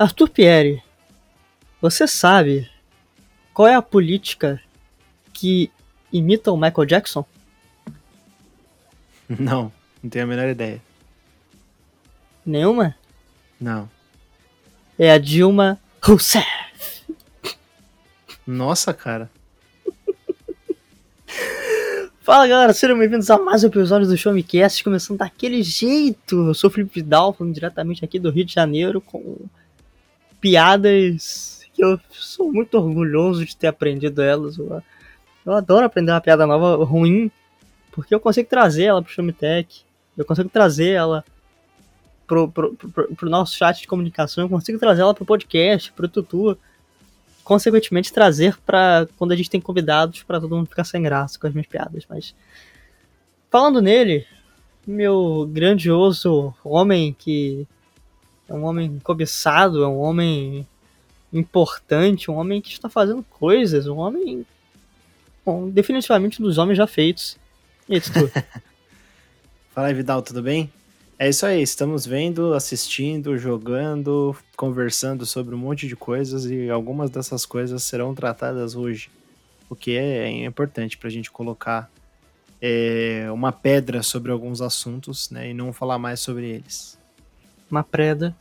Arthur Pierre, você sabe qual é a política que imita o Michael Jackson? Não, não tenho a menor ideia. Nenhuma? Não. É a Dilma Rousseff. Nossa, cara. Fala galera, sejam bem-vindos a mais um episódio do Show Me Cast, começando daquele jeito. Eu sou o Felipe Vidal, falando diretamente aqui do Rio de Janeiro, com piadas que eu sou muito orgulhoso de ter aprendido elas. Eu, eu adoro aprender uma piada nova ruim, porque eu consigo trazer ela pro Tech, eu consigo trazer ela pro, pro, pro, pro nosso chat de comunicação, eu consigo trazer ela pro podcast, pro Tutu consequentemente trazer para quando a gente tem convidados para todo mundo ficar sem graça com as minhas piadas, mas falando nele, meu grandioso homem que é um homem cobiçado, é um homem importante, um homem que está fazendo coisas, um homem bom, definitivamente um dos homens já feitos. E aí, Tutu? Fala aí, Vidal, tudo bem? É isso aí, estamos vendo, assistindo, jogando, conversando sobre um monte de coisas e algumas dessas coisas serão tratadas hoje. O que é importante para a gente colocar é, uma pedra sobre alguns assuntos né, e não falar mais sobre eles. Uma preda.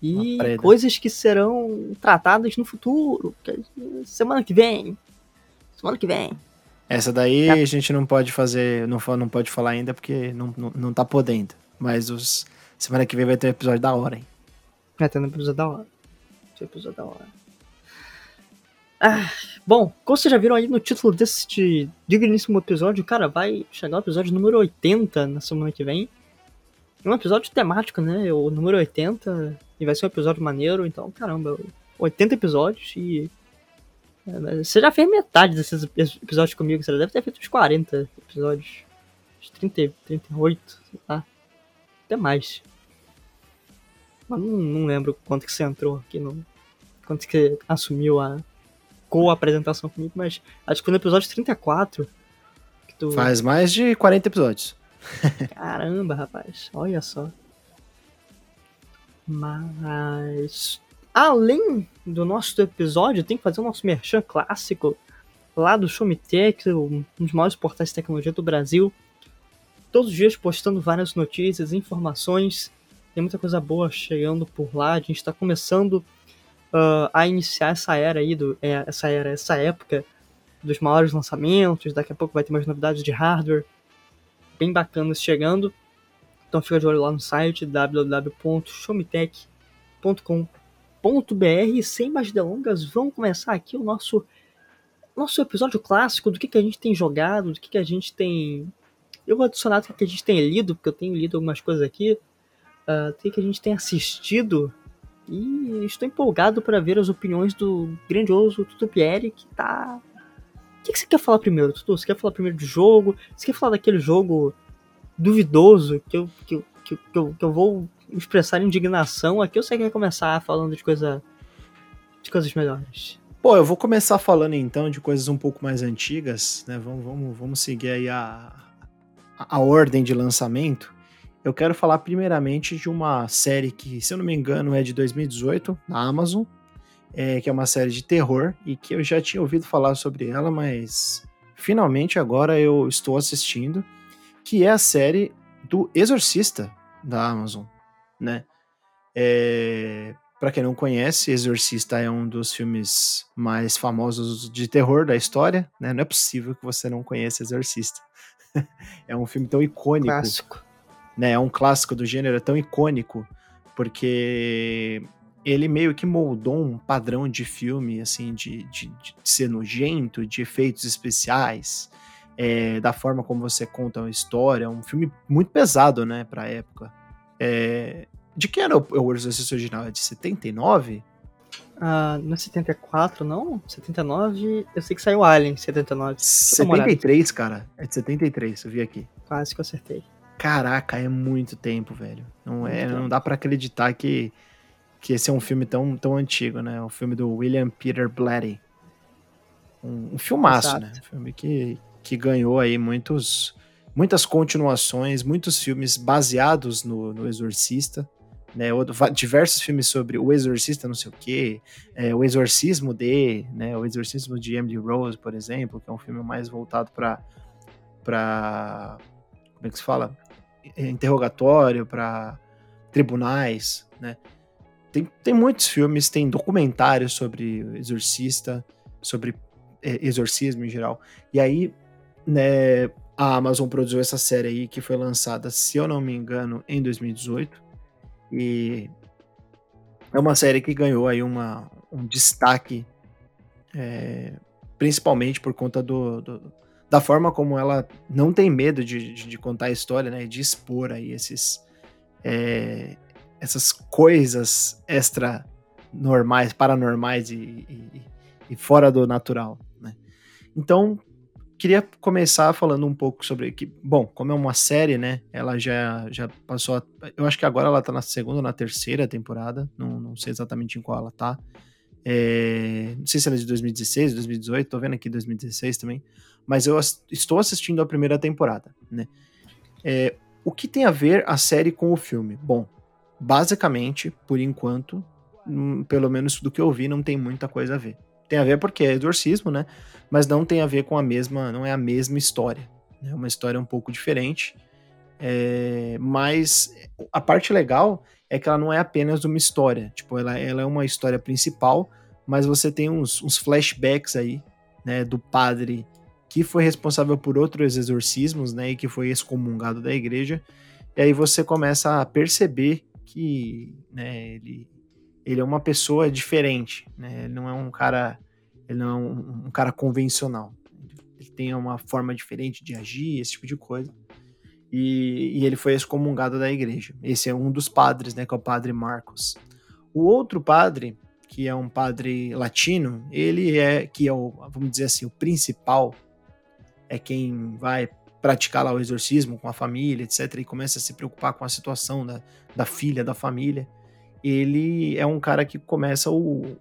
E uma preda. coisas que serão tratadas no futuro. Semana que vem. Semana que vem. Essa daí é. a gente não pode fazer, não, não pode falar ainda porque não, não, não tá podendo. Mas os... semana que vem vai ter um episódio da hora, hein? Vai ter um episódio da hora. Vai ter um episódio da hora. Ah, bom, como vocês já viram aí no título desse digníssimo episódio, cara, vai chegar o episódio número 80 na semana que vem. É um episódio temático, né? O número 80. E vai ser um episódio maneiro, então, caramba, 80 episódios e. É, você já fez metade desses episódios comigo, você deve ter feito uns 40 episódios. Uns 30, 38, sei lá até mais. Mas não, não lembro quanto que você entrou aqui, no, quanto que assumiu a co-apresentação comigo, mas acho que foi no episódio 34. Que tu... Faz mais de 40 episódios. Caramba, rapaz, olha só. Mas além do nosso episódio, tem que fazer o nosso merchan clássico lá do Show Me Tech, um dos maiores portais de tecnologia do Brasil todos os dias postando várias notícias, informações. Tem muita coisa boa chegando por lá. A gente está começando uh, a iniciar essa era aí, do, é, essa era, essa época dos maiores lançamentos. Daqui a pouco vai ter mais novidades de hardware bem bacanas chegando. Então fica de olho lá no site www.showmetech.com.br sem mais delongas, vamos começar aqui o nosso nosso episódio clássico do que, que a gente tem jogado, do que, que a gente tem eu vou adicionar o que a gente tem lido, porque eu tenho lido algumas coisas aqui, uh, que a gente tem assistido, e estou empolgado para ver as opiniões do grandioso Tutu Pierre, que tá. O que, que você quer falar primeiro, Tutu? Você quer falar primeiro do jogo? Você quer falar daquele jogo duvidoso que eu, que, eu, que, eu, que eu vou expressar indignação aqui ou você quer começar falando de coisa. de coisas melhores? Pô, eu vou começar falando então de coisas um pouco mais antigas, né? Vamos, vamos, vamos seguir aí a, a ordem de lançamento, eu quero falar primeiramente de uma série que, se eu não me engano, é de 2018, na Amazon, é, que é uma série de terror e que eu já tinha ouvido falar sobre ela, mas finalmente agora eu estou assistindo, que é a série do Exorcista da Amazon, né? É, para quem não conhece, Exorcista é um dos filmes mais famosos de terror da história, né? Não é possível que você não conheça Exorcista. é um filme tão icônico. Clássico. Né, é um clássico do gênero, é tão icônico, porque ele meio que moldou um padrão de filme, assim, de, de, de ser nojento, de efeitos especiais, é, da forma como você conta uma história. Um filme muito pesado, né, pra época. É, de que era o, o Exorcista original? É de 79? Ah, não é 74, não? 79, eu sei que saiu Alien, 79. 73, cara. É de 73, eu vi aqui. Quase que eu acertei. Caraca, é muito tempo, velho. Não, é, não dá para acreditar que, que esse é um filme tão, tão antigo, né? O filme do William Peter Blatty. Um, um filmaço, Exato. né? Um filme que, que ganhou aí muitos, muitas continuações, muitos filmes baseados no, no Exorcista né, diversos filmes sobre o exorcista não sei o quê, é, o exorcismo de, né, o exorcismo de Emily Rose, por exemplo, que é um filme mais voltado para para como é que se fala? Interrogatório, para tribunais, né? Tem, tem muitos filmes, tem documentários sobre exorcista, sobre é, exorcismo em geral. E aí, né, a Amazon produziu essa série aí que foi lançada, se eu não me engano, em 2018. E é uma série que ganhou aí uma, um destaque, é, principalmente por conta do, do, da forma como ela não tem medo de, de, de, contar a história, né? De expor aí esses, é, essas coisas extra normais, paranormais e, e, e fora do natural, né? Então, queria começar falando um pouco sobre que, bom, como é uma série, né? Ela já, já passou, a, eu acho que agora ela tá na segunda ou na terceira temporada, não, não sei exatamente em qual ela tá. É, não sei se ela é de 2016, 2018, tô vendo aqui 2016 também, mas eu estou assistindo a primeira temporada, né? É, o que tem a ver a série com o filme? Bom, basicamente, por enquanto, hum, pelo menos do que eu vi, não tem muita coisa a ver. Tem a ver porque é exorcismo, né? Mas não tem a ver com a mesma, não é a mesma história. É né? uma história um pouco diferente. É, mas a parte legal é que ela não é apenas uma história. Tipo, ela, ela é uma história principal, mas você tem uns, uns flashbacks aí, né? Do padre que foi responsável por outros exorcismos, né? E que foi excomungado da igreja. E aí você começa a perceber que né, ele, ele é uma pessoa diferente, né? Ele não é um cara, ele não é um, um cara convencional. Ele tem uma forma diferente de agir, esse tipo de coisa. E, e, ele foi excomungado da igreja. Esse é um dos padres, né? Que é o padre Marcos. O outro padre, que é um padre latino, ele é que é o, vamos dizer assim, o principal, é quem vai praticar lá o exorcismo com a família, etc., e começa a se preocupar com a situação da, da filha, da família, ele é um cara que começa o.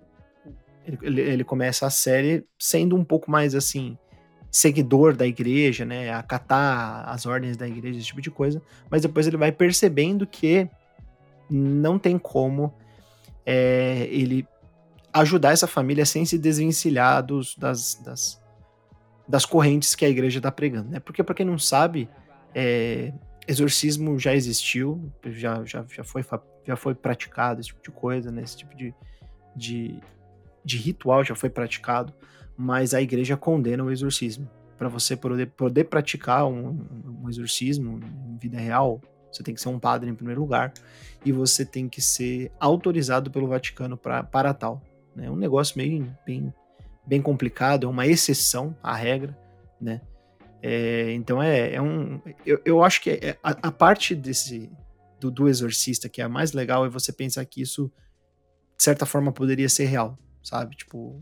Ele, ele começa a série sendo um pouco mais assim, seguidor da igreja, né? Acatar as ordens da igreja, esse tipo de coisa. Mas depois ele vai percebendo que não tem como é, ele ajudar essa família sem se desvencilhar dos, das, das, das correntes que a igreja está pregando, né? Porque para quem não sabe, é, exorcismo já existiu, já, já, já, foi, já foi praticado esse tipo de coisa, né? Esse tipo de, de, de ritual já foi praticado, mas a igreja condena o exorcismo. Para você poder, poder praticar um, um exorcismo em vida real, você tem que ser um padre em primeiro lugar e você tem que ser autorizado pelo Vaticano pra, para tal. É né? um negócio meio bem bem complicado, é uma exceção à regra, né? É, então é, é, um. Eu, eu acho que é, a, a, parte desse do, do, exorcista que é a mais legal é você pensar que isso, de certa forma, poderia ser real, sabe? Tipo,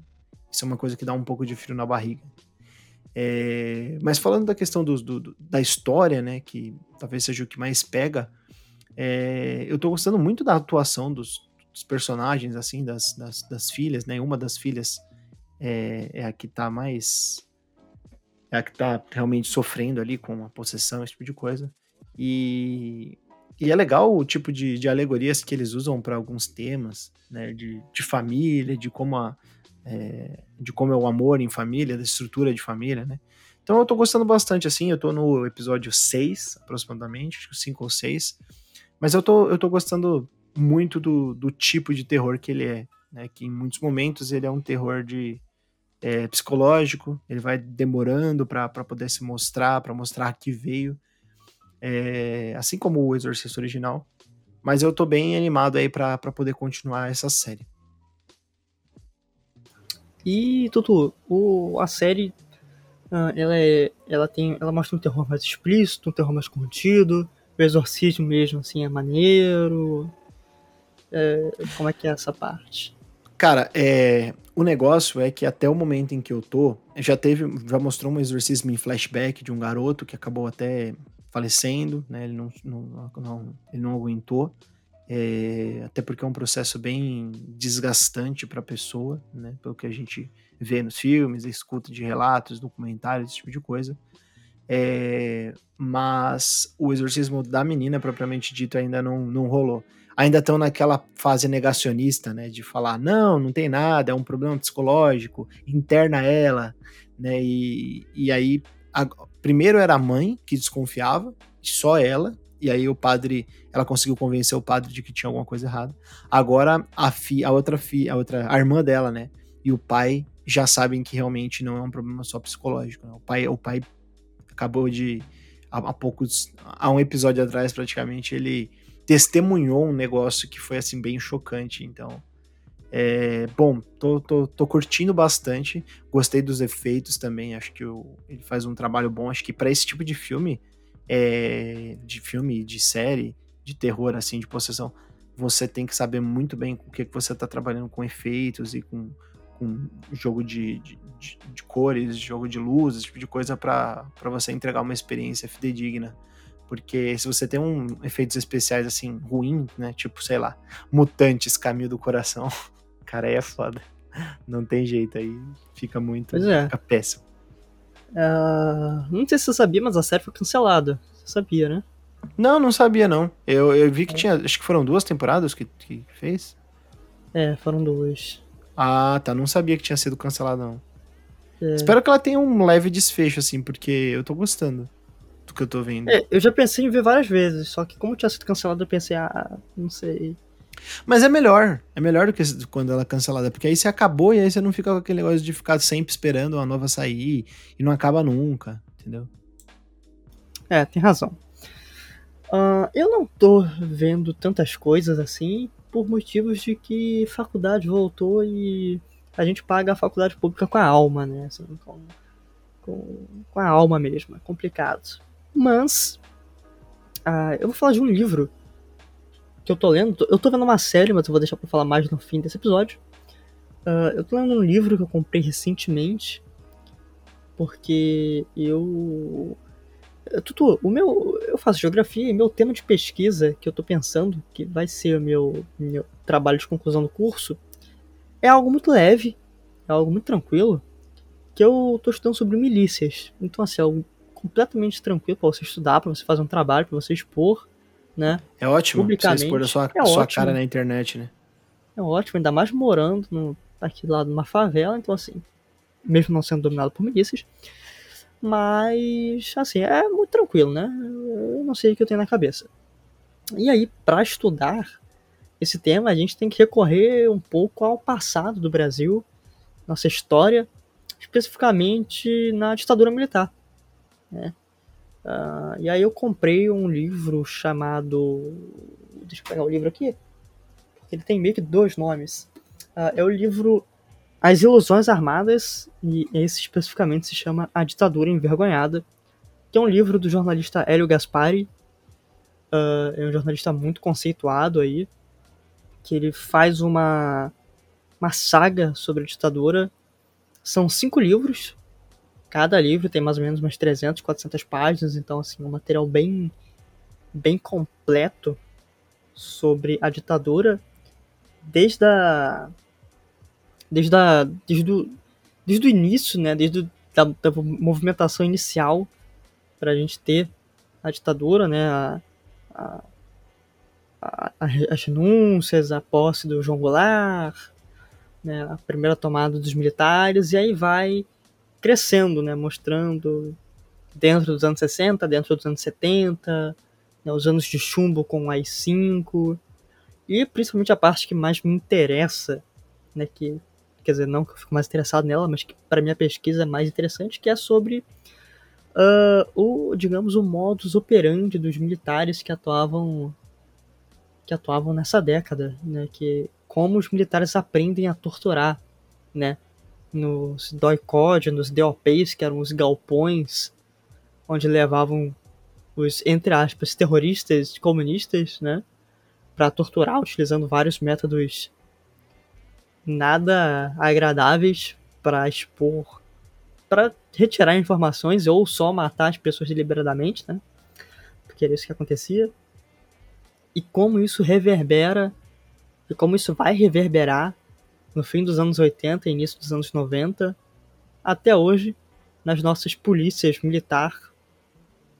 isso é uma coisa que dá um pouco de frio na barriga. É, mas falando da questão do, do, da história, né? Que talvez seja o que mais pega, é, eu tô gostando muito da atuação dos, dos personagens, assim, das, das, das filhas, né? Uma das filhas é, é a que tá mais. É a que tá realmente sofrendo ali com a possessão, esse tipo de coisa. E, e é legal o tipo de, de alegorias que eles usam para alguns temas, né? De, de família, de como, a, é, de como é o amor em família, da estrutura de família, né? Então eu tô gostando bastante, assim, eu tô no episódio 6, aproximadamente, acho que 5 ou 6. Mas eu tô, eu tô gostando muito do, do tipo de terror que ele é, né? Que em muitos momentos ele é um terror de, é, psicológico, ele vai demorando para poder se mostrar, para mostrar que veio, é, assim como o Exorcista original. Mas eu tô bem animado aí para poder continuar essa série. E, Tutu, o, a série, uh, ela, é, ela, tem, ela mostra um terror mais explícito, um terror mais contido, o exorcismo mesmo, assim, é maneiro. É, como é que é essa parte? Cara, é, o negócio é que até o momento em que eu tô, já teve, já mostrou um exorcismo em flashback de um garoto que acabou até falecendo, né? Ele não, não, não ele não aguentou. É, até porque é um processo bem desgastante para a pessoa, né? Pelo que a gente vê nos filmes, escuta de relatos, documentários, esse tipo de coisa. É, mas o exorcismo da menina, propriamente dito, ainda não, não rolou. Ainda estão naquela fase negacionista, né, de falar, não, não tem nada, é um problema psicológico, interna ela, né, e, e aí, a, primeiro era a mãe que desconfiava, só ela, e aí o padre, ela conseguiu convencer o padre de que tinha alguma coisa errada. Agora a fi, a outra fi, a outra, a irmã dela, né, e o pai já sabem que realmente não é um problema só psicológico. Né? O pai, o pai acabou de há poucos, há um episódio atrás praticamente ele testemunhou um negócio que foi assim bem chocante. Então, é, bom, tô, tô, tô curtindo bastante, gostei dos efeitos também. Acho que o, ele faz um trabalho bom. Acho que para esse tipo de filme, é, de filme, de série, de terror assim, de possessão, você tem que saber muito bem o que, que você está trabalhando com efeitos e com, com jogo de, de, de, de cores, jogo de luz, esse tipo de coisa para você entregar uma experiência fidedigna. Porque se você tem um efeitos especiais assim, ruim, né? Tipo, sei lá, mutantes, caminho do coração. Cara, aí é foda. Não tem jeito, aí fica muito. Pois é. Fica péssimo. Uh, não sei se você sabia, mas a série foi cancelada. Você sabia, né? Não, não sabia, não. Eu, eu vi que tinha. Acho que foram duas temporadas que, que fez. É, foram duas. Ah, tá. Não sabia que tinha sido cancelada, não. É. Espero que ela tenha um leve desfecho, assim, porque eu tô gostando do que eu tô vendo. É, eu já pensei em ver várias vezes, só que como tinha sido cancelado, eu pensei, ah, não sei. Mas é melhor, é melhor do que quando ela é cancelada, porque aí você acabou e aí você não fica com aquele negócio de ficar sempre esperando uma nova sair e não acaba nunca, entendeu? É, tem razão. Uh, eu não tô vendo tantas coisas assim por motivos de que faculdade voltou e a gente paga a faculdade pública com a alma, né? Assim, com, com, com a alma mesmo, é complicado. Mas uh, eu vou falar de um livro que eu tô lendo. Eu tô vendo uma série, mas eu vou deixar pra falar mais no fim desse episódio. Uh, eu tô lendo um livro que eu comprei recentemente. Porque eu. Tutu, o meu. Eu faço geografia e meu tema de pesquisa que eu tô pensando, que vai ser o meu, meu trabalho de conclusão do curso, é algo muito leve, é algo muito tranquilo, que eu tô estudando sobre milícias. Então, assim, é algo completamente tranquilo para você estudar, para você fazer um trabalho, para você expor, né? É ótimo você expor a sua, é sua cara na internet, né? É ótimo, ainda mais morando no, aqui lá numa favela, então assim, mesmo não sendo dominado por milícias. Mas, assim, é muito tranquilo, né? Eu não sei o que eu tenho na cabeça. E aí, para estudar esse tema, a gente tem que recorrer um pouco ao passado do Brasil, nossa história, especificamente na ditadura militar. Né? Uh, e aí eu comprei um livro chamado. Deixa eu pegar o livro aqui. Ele tem meio que dois nomes. Uh, é o livro As Ilusões Armadas, e esse especificamente se chama A Ditadura Envergonhada, que é um livro do jornalista Hélio Gaspari. Uh, é um jornalista muito conceituado aí, que ele faz uma, uma saga sobre a ditadura. São cinco livros, Cada livro tem mais ou menos umas 300, 400 páginas, então assim, um material bem bem completo sobre a ditadura desde a desde a desde o, desde o início, né, desde o, da, da movimentação inicial para a gente ter a ditadura, né, a, a, a, as renúncias, a posse do João Goulart, né, a primeira tomada dos militares, e aí vai crescendo, né? Mostrando dentro dos anos 60, dentro dos anos 70, né? os anos de chumbo com o AI-5, e principalmente a parte que mais me interessa, né? Que, quer dizer, não que eu fico mais interessado nela, mas que para minha pesquisa é mais interessante, que é sobre uh, o, digamos, o modus operandi dos militares que atuavam que atuavam nessa década, né? Que como os militares aprendem a torturar, né? Nos doicode, nos DOPs, que eram os galpões, onde levavam os, entre aspas, terroristas comunistas, né, para torturar, utilizando vários métodos nada agradáveis para expor, para retirar informações ou só matar as pessoas deliberadamente, né, porque era isso que acontecia. E como isso reverbera, e como isso vai reverberar no fim dos anos 80 e início dos anos 90, até hoje, nas nossas polícias militar,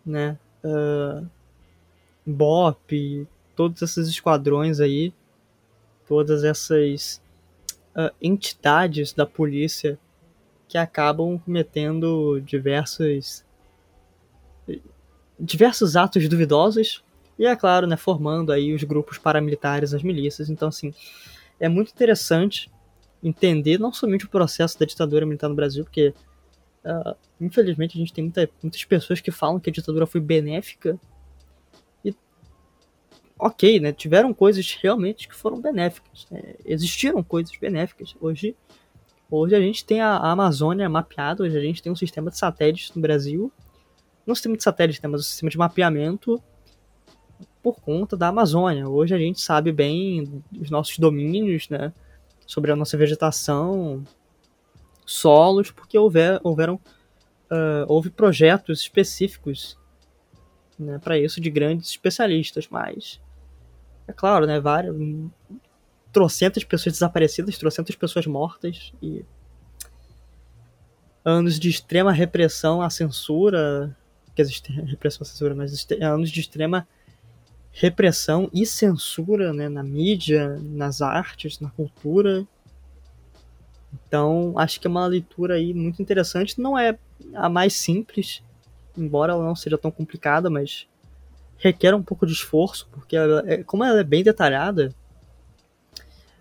né, uh, BOP, todos esses esquadrões aí, todas essas uh, entidades da polícia que acabam cometendo diversos diversos atos duvidosos e é claro, né, formando aí os grupos paramilitares, as milícias. Então assim, é muito interessante entender não somente o processo da ditadura militar no Brasil, porque uh, infelizmente a gente tem muita, muitas pessoas que falam que a ditadura foi benéfica e ok, né, tiveram coisas realmente que foram benéficas, né, existiram coisas benéficas. Hoje Hoje a gente tem a, Amazônia mapeada, hoje a gente tem um sistema de satélites no Brasil. Não um sistema de satélites, né, mas um sistema de mapeamento por conta da Amazônia. Hoje a gente sabe bem os nossos domínios, né, sobre a nossa vegetação, solos, porque houver, houveram uh, houve projetos específicos né, para isso de grandes especialistas, mas é claro, né, vários, trocentas pessoas desaparecidas, trocentas pessoas mortas e anos de extrema repressão à censura, que existe repressão à censura, mas anos de extrema repressão e censura né, na mídia, nas artes, na cultura. Então, acho que é uma leitura aí muito interessante. Não é a mais simples, embora ela não seja tão complicada, mas requer um pouco de esforço, porque ela é, como ela é bem detalhada,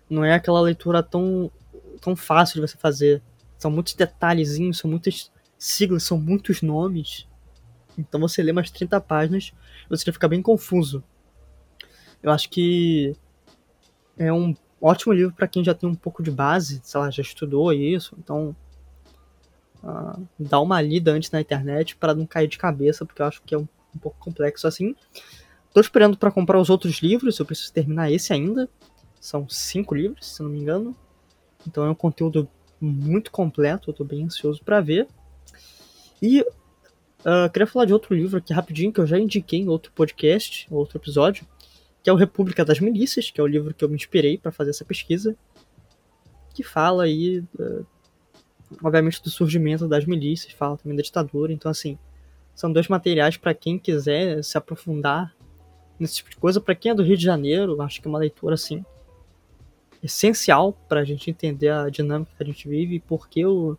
não é aquela leitura tão, tão fácil de você fazer. São muitos detalhezinhos, são muitas siglas, são muitos nomes. Então você lê umas 30 páginas e você já fica bem confuso. Eu acho que é um ótimo livro para quem já tem um pouco de base, sei lá, já estudou isso. Então, uh, dá uma lida antes na internet para não cair de cabeça, porque eu acho que é um, um pouco complexo assim. Tô esperando para comprar os outros livros, eu preciso terminar esse ainda. São cinco livros, se não me engano. Então é um conteúdo muito completo, eu tô bem ansioso para ver. E uh, queria falar de outro livro aqui rapidinho, que eu já indiquei em outro podcast, outro episódio, que é o República das Milícias, que é o livro que eu me inspirei para fazer essa pesquisa, que fala aí, uh, obviamente, do surgimento das milícias, fala também da ditadura, então assim, são dois materiais para quem quiser se aprofundar nesse tipo de coisa. Para quem é do Rio de Janeiro, acho que é uma leitura assim essencial para a gente entender a dinâmica que a gente vive e por que o,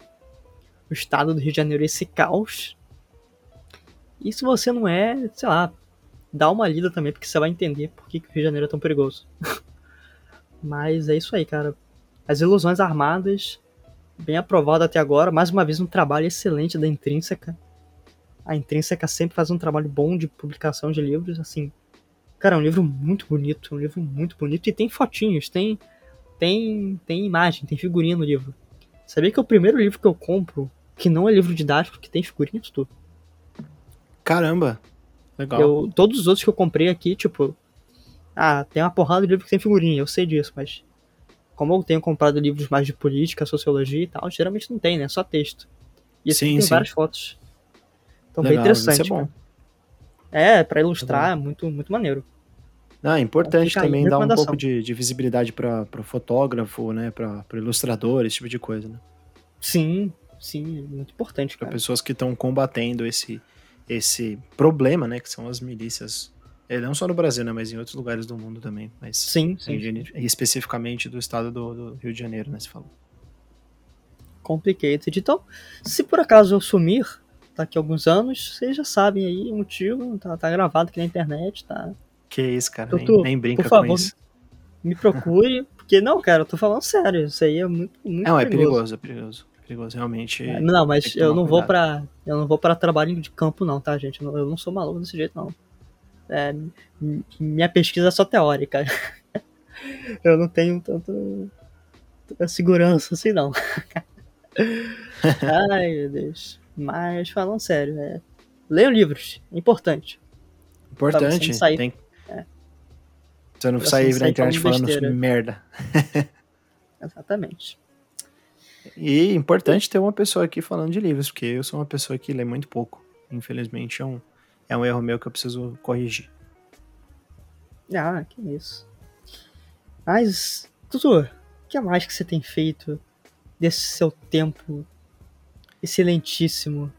o estado do Rio de Janeiro é esse caos. E se você não é, sei lá, dá uma lida também, porque você vai entender por que, que o Rio de Janeiro é tão perigoso. Mas é isso aí, cara. As Ilusões Armadas, bem aprovado até agora. Mais uma vez, um trabalho excelente da Intrínseca. A Intrínseca sempre faz um trabalho bom de publicação de livros, assim. Cara, é um livro muito bonito, um livro muito bonito. E tem fotinhos, tem tem, tem imagem, tem figurinha no livro. Sabia que é o primeiro livro que eu compro que não é livro didático, que tem figurinha de tudo. Caramba! Legal. Eu, todos os outros que eu comprei aqui, tipo. Ah, tem uma porrada de livro que tem figurinha, eu sei disso, mas. Como eu tenho comprado livros mais de política, sociologia e tal, geralmente não tem, né? Só texto. E sim, tem sim. várias fotos. Então, Legal, bem interessante. Isso é bom. É, pra ilustrar, é muito, muito maneiro. Ah, é importante também dar um pouco de, de visibilidade para fotógrafo, né, para ilustrador, esse tipo de coisa, né? Sim, sim, muito importante. Para pessoas que estão combatendo esse, esse problema, né, que são as milícias, é, não só no Brasil, né, mas em outros lugares do mundo também. Mas sim, sim, especificamente do estado do, do, Rio de Janeiro, né, se falou. Complicated. Então, se por acaso eu sumir daqui a alguns anos, vocês já sabem aí o motivo, tá, tá gravado aqui na internet, tá que isso, cara. Nem, nem brinca por favor, com isso. Me procure, porque não, cara, eu tô falando sério. Isso aí é muito, muito Não, perigoso. é perigoso, é perigoso. Perigoso, realmente. É, não, mas eu não vou para Eu não vou para trabalho de campo, não, tá, gente? Eu não, sou maluco desse jeito, não. É, minha pesquisa é só teórica. eu não tenho tanto segurança assim, não. Ai, meu Deus. Mas falando sério, é, leiam livros, é importante. Importante, tem, você não pra sair na internet falando merda. Exatamente. E importante ter uma pessoa aqui falando de livros, porque eu sou uma pessoa que lê muito pouco. Infelizmente é um, é um erro meu que eu preciso corrigir. Ah, que isso. Mas, Tutu, o que mais que você tem feito desse seu tempo excelentíssimo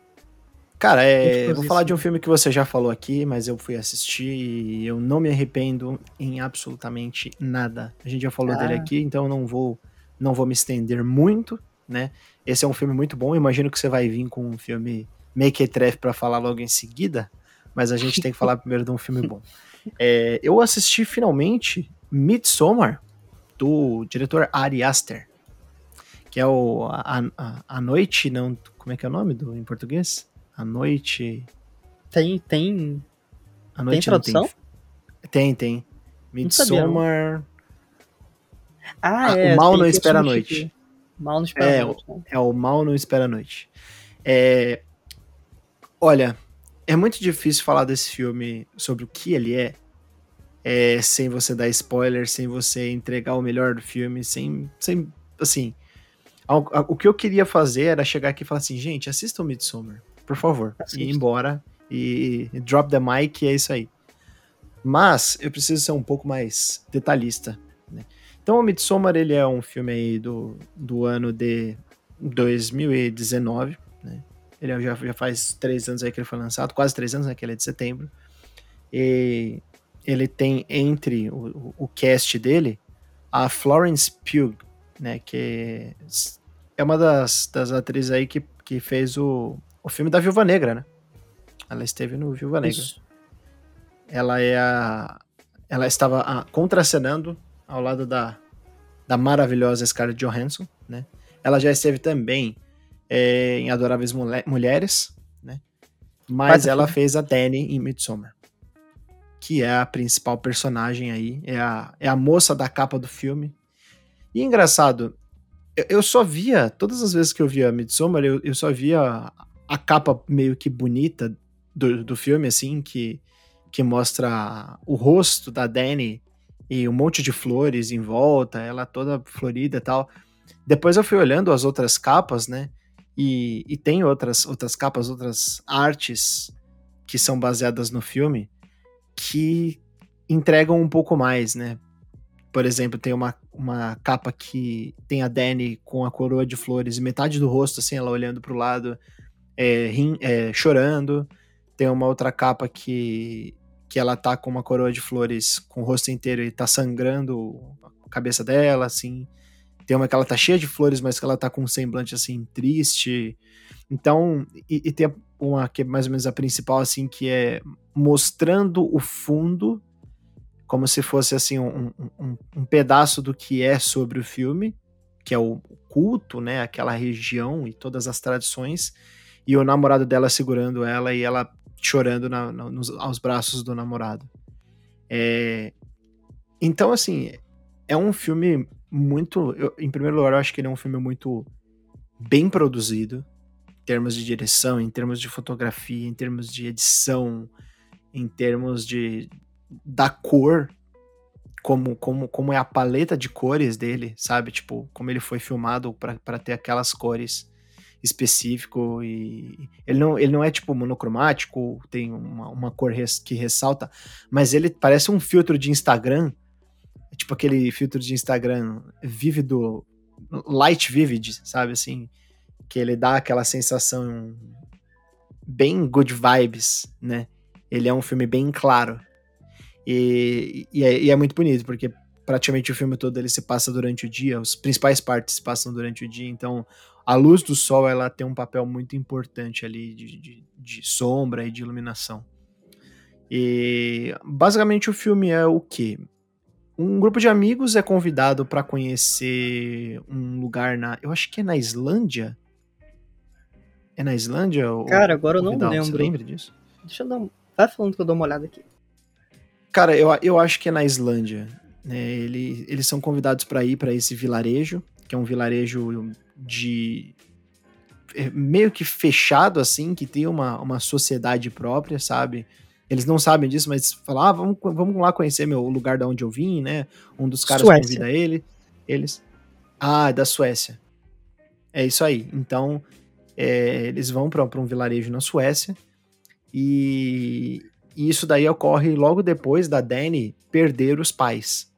Cara, é, eu vou falar de um filme que você já falou aqui, mas eu fui assistir e eu não me arrependo em absolutamente nada. A gente já falou ah. dele aqui, então eu não vou, não vou me estender muito, né? Esse é um filme muito bom. Imagino que você vai vir com um filme mequetrefe para falar logo em seguida, mas a gente tem que falar primeiro de um filme bom. É, eu assisti finalmente Midsommar, do diretor Ari Aster, que é o a, a, a Noite, não, como é que é o nome do em português? A noite. Tem, tem. A noite tem tradução? Tem, tem. tem. Midsommar. Ah, ah, é. O mal não espera a noite. Que... Mal não espera é, noite. Né? É o mal não espera a noite. É, olha, é muito difícil falar desse filme sobre o que ele é, é, sem você dar spoiler, sem você entregar o melhor do filme, sem, sem assim, o que eu queria fazer era chegar aqui e falar assim, gente, assista o Midsommar por favor. Assiste. E ir embora e, e drop the mic e é isso aí. Mas eu preciso ser um pouco mais detalhista. Então, o Midsommar ele é um filme aí do, do ano de 2019. Né? Ele já, já faz três anos aí que ele foi lançado, quase três anos, né? Que ele é de setembro. E ele tem entre o, o cast dele a Florence Pugh, né? Que é uma das, das atrizes aí que, que fez o o filme da Viúva Negra, né? Ela esteve no Viúva Negra. Isso. Ela é a. Ela estava a, contracenando ao lado da, da maravilhosa Scarlett Johansson, né? Ela já esteve também é, em Adoráveis Mulheres, né? Mas ela fez a Dani em Midsommar. Que é a principal personagem aí. É a, é a moça da capa do filme. E engraçado, eu, eu só via, todas as vezes que eu via Midsommar, eu, eu só via a capa meio que bonita do, do filme, assim, que, que mostra o rosto da Dani e um monte de flores em volta, ela toda florida e tal. Depois eu fui olhando as outras capas, né? E, e tem outras, outras capas, outras artes que são baseadas no filme que entregam um pouco mais, né? Por exemplo, tem uma, uma capa que tem a Dani com a coroa de flores e metade do rosto, assim, ela olhando para o lado é, rim, é, chorando. Tem uma outra capa que, que ela tá com uma coroa de flores com o rosto inteiro e tá sangrando a cabeça dela, assim. Tem uma que ela tá cheia de flores, mas que ela tá com um semblante, assim, triste. Então, e, e tem uma que é mais ou menos a principal, assim, que é mostrando o fundo como se fosse, assim, um, um, um pedaço do que é sobre o filme, que é o culto, né, aquela região e todas as tradições, e o namorado dela segurando ela e ela chorando na, na, nos, aos braços do namorado. É, então, assim, é um filme muito. Eu, em primeiro lugar, eu acho que ele é um filme muito bem produzido, em termos de direção, em termos de fotografia, em termos de edição, em termos de da cor, como, como, como é a paleta de cores dele, sabe? Tipo, como ele foi filmado para ter aquelas cores específico e ele não, ele não é tipo monocromático, tem uma, uma cor res, que ressalta, mas ele parece um filtro de Instagram, tipo aquele filtro de Instagram vívido, light vivid, sabe assim, que ele dá aquela sensação bem good vibes, né? Ele é um filme bem claro e, e, é, e é muito bonito porque praticamente o filme todo ele se passa durante o dia, as principais partes se passam durante o dia, então a luz do sol ela tem um papel muito importante ali de, de, de sombra e de iluminação. E basicamente o filme é o que? Um grupo de amigos é convidado para conhecer um lugar na. Eu acho que é na Islândia. É na Islândia? Cara, agora eu não lembro. Você lembra disso? Deixa eu dar. Vai falando que eu dou uma olhada aqui. Cara, eu, eu acho que é na Islândia. É, ele, eles são convidados para ir para esse vilarejo, que é um vilarejo de é, meio que fechado assim, que tem uma, uma sociedade própria, sabe? Eles não sabem disso, mas falam, ah, vamos, vamos lá conhecer meu lugar da onde eu vim, né? Um dos caras Suécia. convida ele, eles. Ah, é da Suécia. É isso aí. Então, é, eles vão para um vilarejo na Suécia e, e isso daí ocorre logo depois da Dani perder os pais.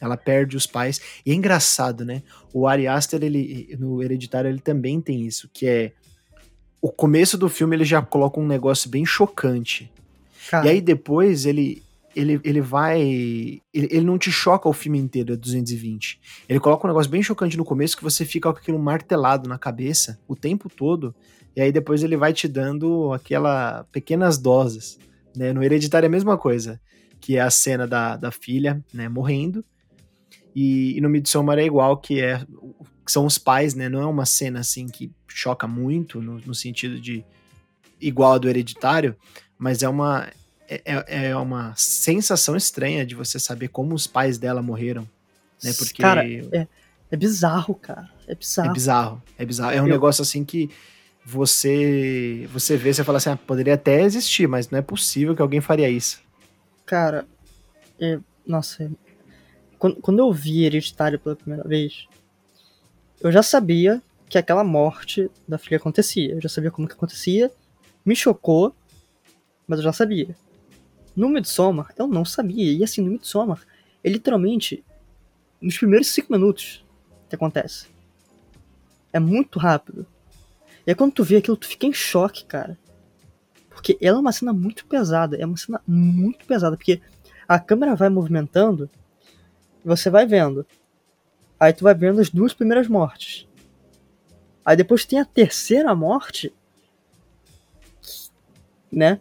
Ela perde os pais. E é engraçado, né? O Ari Aster, ele, no Hereditário, ele também tem isso, que é o começo do filme ele já coloca um negócio bem chocante. Cara, E aí depois ele ele, ele vai. Ele, ele não te choca o filme inteiro, é 220. Ele coloca um negócio bem chocante no começo que você fica com aquilo martelado na cabeça o tempo todo. E aí depois ele vai te dando aquela pequenas doses. Né? No Hereditário é a mesma coisa. Que é a cena da, da filha, né, morrendo. E, e no Midsommar é igual, que é que são os pais, né? Não é uma cena assim que choca muito no, no sentido de igual a do Hereditário, mas é uma é, é- é uma sensação estranha de você saber como os pais dela morreram, né? Porque Cara, é, é bizarro, cara. É é bizarro. bizarro, é bizarro. É um Eu- negócio assim que você você vê, você fala assim, ah, poderia até existir, mas não é possível que alguém faria isso. Cara, é, nossa, é- quando, quando eu vi Hereditário pela primeira vez, eu já sabia que aquela morte da filha acontecia. Eu já sabia como que acontecia, me chocou, mas eu já sabia. No Midsommar, eu não sabia. E assim, no Midsommar, é literalmente nos primeiros cinco minutos que acontece. É muito rápido. E aí quando tu vê aquilo, tu fica em choque, cara. Porque ela é uma cena muito pesada. É uma cena muito pesada. Porque a câmera vai movimentando você vai vendo. Aí tu vai vendo as duas primeiras mortes. Aí depois tem a terceira morte. Né?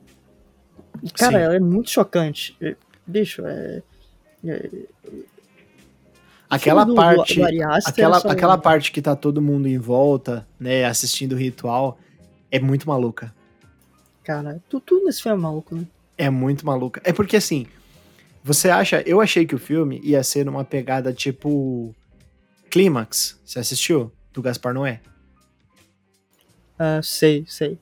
E, cara, Sim. ela é muito chocante. É, Bicho, é. é Aquela do- parte, do aquela, são- aquela parte que tá todo mundo em volta, né, assistindo o ritual, é muito maluca. Cara, tu- tudo nesse filme é maluco, né? É muito maluca. É porque assim, você acha, eu achei que o filme ia ser numa pegada tipo Clímax. Você assistiu? Do Gaspar Noé? Ah, sei, sei.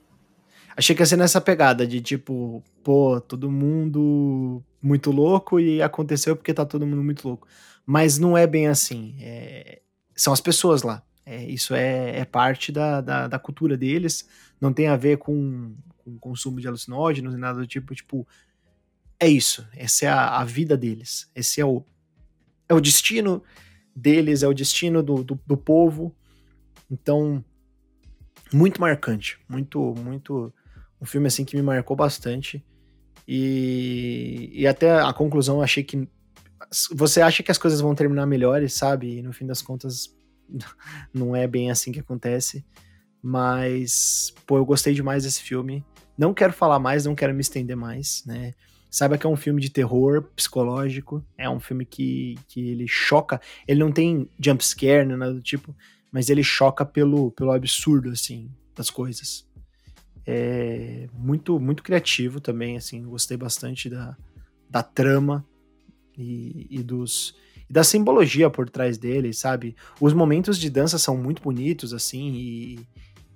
Achei que ia ser nessa pegada de tipo, pô, todo mundo muito louco e aconteceu porque tá todo mundo muito louco. Mas não é bem assim. É- São as pessoas lá. É, isso é, é parte da, da, da cultura deles. Não tem a ver com, com consumo de alucinógenos e nada do tipo. Tipo, é isso. Essa é a, a vida deles. Esse é o, é o destino deles, é o destino do, do, do povo. Então, muito marcante. Muito, muito. Um filme assim que me marcou bastante. E, e até a conclusão achei que. Você acha que as coisas vão terminar melhores, sabe? E no fim das contas, não é bem assim que acontece. Mas, pô, eu gostei demais desse filme. Não quero falar mais, não quero me estender mais, né? Saiba que é um filme de terror psicológico. É um filme que, que ele choca. Ele não tem jump scare, nem nada do tipo, mas ele choca pelo, pelo absurdo, assim, das coisas. É muito, muito criativo também, assim. Gostei bastante da, da trama e, e dos e da simbologia por trás dele, sabe? Os momentos de dança são muito bonitos, assim, e,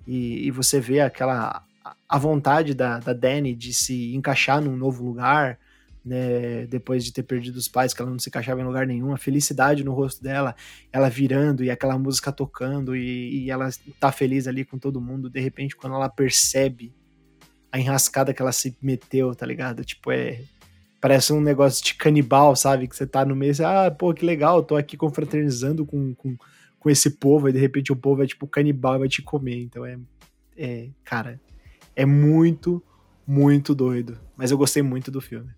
e, e você vê aquela a vontade da, da Dani de se encaixar num novo lugar, né? Depois de ter perdido os pais, que ela não se encaixava em lugar nenhum, a felicidade no rosto dela, ela virando e aquela música tocando e, e ela tá feliz ali com todo mundo. De repente, quando ela percebe a enrascada que ela se meteu, tá ligado? Tipo, é. Parece um negócio de canibal, sabe? Que você tá no meio, você, ah, pô, que legal, tô aqui confraternizando com, com, com esse povo, e de repente o povo é tipo canibal e vai te comer. Então é. é cara, é muito, muito doido. Mas eu gostei muito do filme.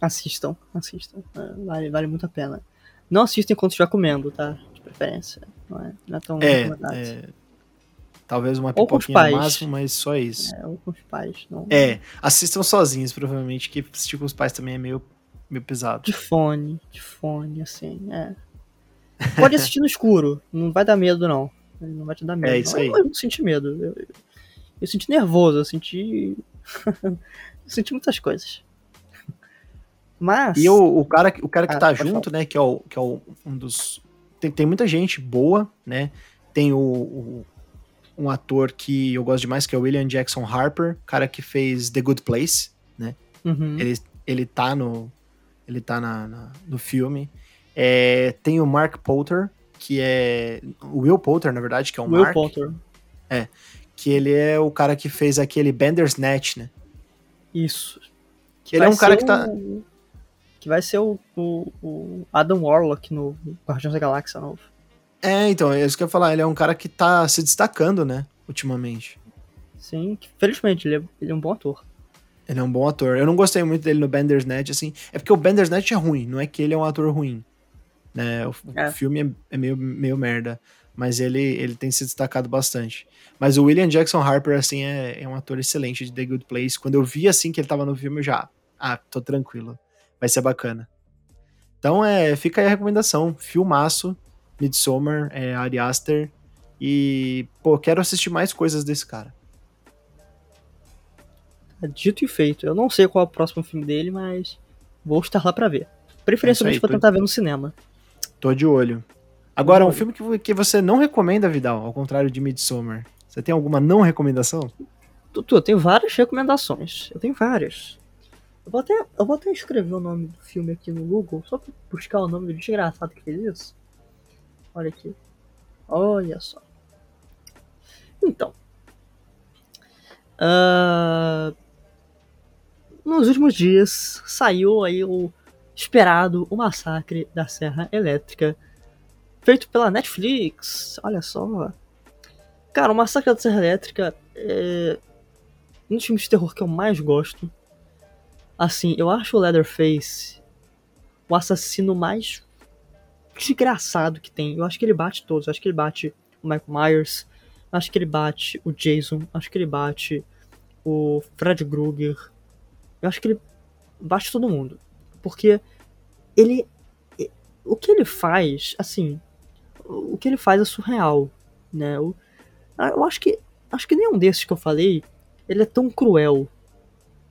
Assistam, assistam. É, vale, vale muito a pena. Não assistam enquanto estiver comendo, tá? De preferência. Não é, não é tão É, é, talvez uma pipoquinha no máximo, mas só isso. É, ou com os pais. Não... É, assistam sozinhos, provavelmente, que assistir com os pais também é meio, meio pesado. De fone, de fone, assim, é. Pode assistir no escuro, não vai dar medo, não. Não vai te dar medo. É isso aí. Eu, eu não senti medo. Eu, eu, eu senti nervoso, eu senti. eu senti muitas coisas. Mas. E o, o cara, o cara que Ah, tá junto, né, que é, o, que é o, um dos... Tem, tem muita gente boa, né, tem o, o- um ator que eu gosto demais, que é o William Jackson Harper, cara que fez The Good Place, Uhum. ele, ele tá no ele tá na, na- no filme. É, tem o Mark Poulter, que é o Will Poulter, na verdade, que é o Will Mark, Potter. Que ele é o cara que fez aquele Bandersnatch, né? Isso. Ele é um cara que tá- o- Que vai ser o, o, o Adam Warlock no Guardiões da Galáxia novo. É, então, é isso que eu ia falar, ele é um cara que tá se destacando, né, ultimamente. Sim, felizmente, ele é, ele é um bom ator. Ele é um bom ator. Eu não gostei muito dele no Bandersnatch, assim. É porque o Bandersnatch é ruim, não é que ele é um ator ruim. Né? O, é. o filme é, é, meio, meio merda, mas ele, ele tem se destacado bastante. Mas o William Jackson Harper, assim, é, é um ator excelente de The Good Place. Quando eu vi, assim, que ele tava no filme, eu já... Ah, tô tranquilo. Vai ser bacana. Então, é, fica aí a recomendação. Filmaço, Midsommar, é, Ari Aster. E, pô, quero assistir mais coisas desse cara. É dito e feito. Eu não sei qual é o próximo filme dele, mas vou estar lá para ver. Preferencialmente é pra tentar ver no cinema. Tô de olho. Agora, um filme que, que você não recomenda, Vidal, ao contrário de Midsommar. Você tem alguma não recomendação? Tutu, eu tenho várias recomendações. Eu tenho várias. Eu vou, até, eu vou até escrever o nome do filme aqui no Google, só pra buscar o nome do desgraçado que fez isso. Olha aqui. Olha só. Então. Uh, nos últimos dias saiu aí o esperado O Massacre da Serra Elétrica, feito pela Netflix. Olha só. Cara, o Massacre da Serra Elétrica é um dos filmes de terror que eu mais gosto. Assim, eu acho o Leatherface o assassino mais desgraçado que tem. Eu acho que ele bate todos. Eu acho que ele bate o Michael Myers. Acho que ele bate o Jason. Acho que ele bate o Fred Krueger. Eu acho que ele bate todo mundo. Porque ele. O que ele faz, assim. O que ele faz é surreal. Né? Eu, eu acho que. Acho que nenhum desses que eu falei. Ele é tão cruel.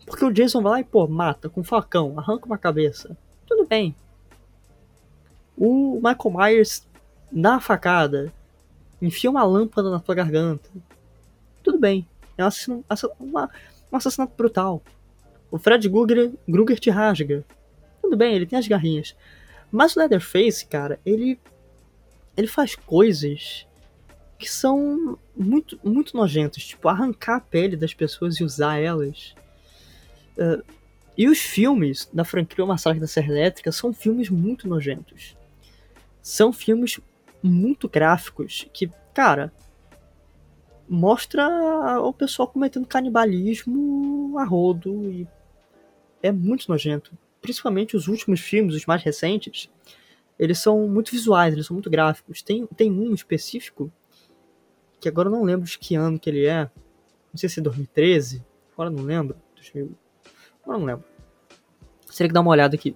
Porque o Jason vai lá e, pô, mata com um facão, arranca uma cabeça. Tudo bem. O Michael Myers dá a facada, enfia uma lâmpada na tua garganta. Tudo bem. É um assassinato, um assassinato brutal. O Fred Krueger te rasga. Tudo bem, ele tem as garrinhas. Mas o Leatherface, cara, ele. Ele faz coisas que são muito, muito nojentas. Tipo, arrancar a pele das pessoas e usar elas. Uh, e os filmes da franquia Massacre da Serra Elétrica são filmes muito nojentos. São filmes muito gráficos que, cara, mostra o pessoal cometendo canibalismo a rodo e é muito nojento. Principalmente os últimos filmes, os mais recentes, eles são muito visuais, eles são muito gráficos. Tem, tem um específico, que agora eu não lembro de que ano que ele é, não sei se é 2013, agora não lembro, 2000, agora não lembro. Seria que dar uma olhada aqui.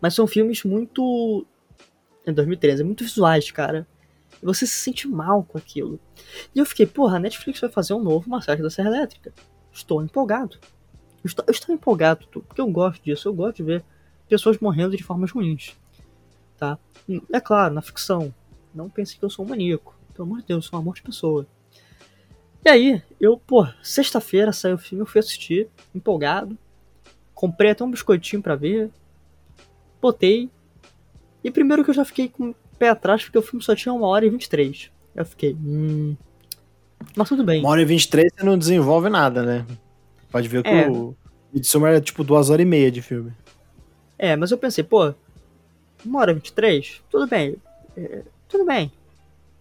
Mas são filmes muito. É 2013, é muito visuais, cara. Você se sente mal com aquilo. E eu fiquei, porra, a Netflix vai fazer um novo Massacre da Serra Elétrica. Estou empolgado. Eu estou, eu estou empolgado, porque eu gosto disso. Eu gosto de ver pessoas morrendo de formas ruins. Tá? É claro, na ficção. Não pense que eu sou um maníaco. Pelo amor de Deus, eu sou um amor de pessoa. E aí, eu, pô, sexta-feira saiu o filme, eu fui assistir, empolgado. Comprei até um biscoitinho para ver. Botei. E primeiro que eu já fiquei com o pé atrás, porque o filme só tinha uma hora e 23. Eu fiquei, hum. Mas tudo bem. Uma hora e 23 você não desenvolve nada, né? Pode ver que é. o Midsommar é tipo duas horas e meia de filme. É, mas eu pensei, pô, uma hora e vinte e três? Tudo bem. É, tudo bem.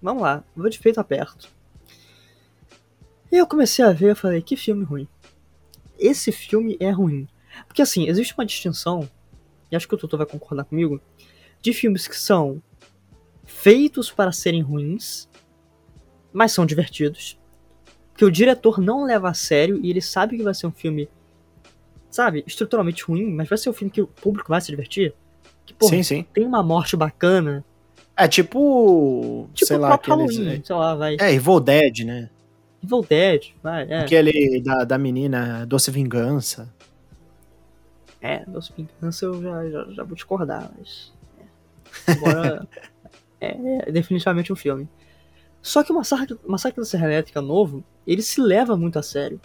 Vamos lá, vou de feito aperto. E eu comecei a ver, eu falei, que filme ruim. Esse filme é ruim. Porque assim, existe uma distinção, e acho que o Tutu vai concordar comigo, de filmes que são feitos para serem ruins, mas são divertidos que o diretor não leva a sério e ele sabe que vai ser um filme, sabe, estruturalmente ruim, mas vai ser um filme que o público vai se divertir. Que, sim, sim. tem uma morte bacana. É tipo. Tipo sei lá, aqueles, Halloween, sei lá, vai. É, Evil Dead, né? Evil Dead, vai, é. Aquele da, da menina Doce Vingança. É, Doce Vingança eu já, já, já vou discordar, mas. É. Agora. é, é definitivamente um filme. Só que o Massacre, Massacre da Serra Elétrica novo, ele se leva muito a sério.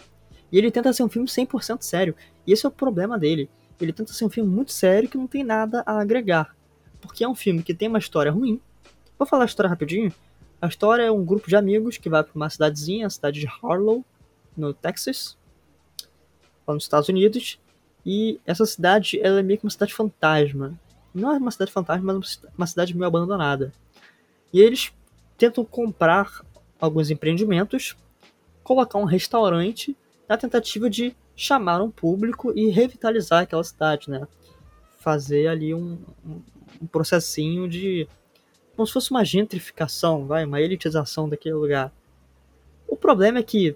E ele tenta ser um filme 100% sério. E esse é o problema dele. Ele tenta ser um filme muito sério que não tem nada a agregar. Porque é um filme que tem uma história ruim. Vou falar a história rapidinho. A história é um grupo de amigos que vai para uma cidadezinha, a cidade de Harlow, no Texas, lá nos Estados Unidos. E essa cidade ela é meio que uma cidade fantasma. Não é uma cidade fantasma, mas uma cidade meio abandonada. E eles tentam comprar alguns empreendimentos, colocar um restaurante na tentativa de chamar um público e revitalizar aquela cidade, né? Fazer ali um, um, processinho de. como se fosse uma gentrificação, vai, uma elitização daquele lugar. O problema é que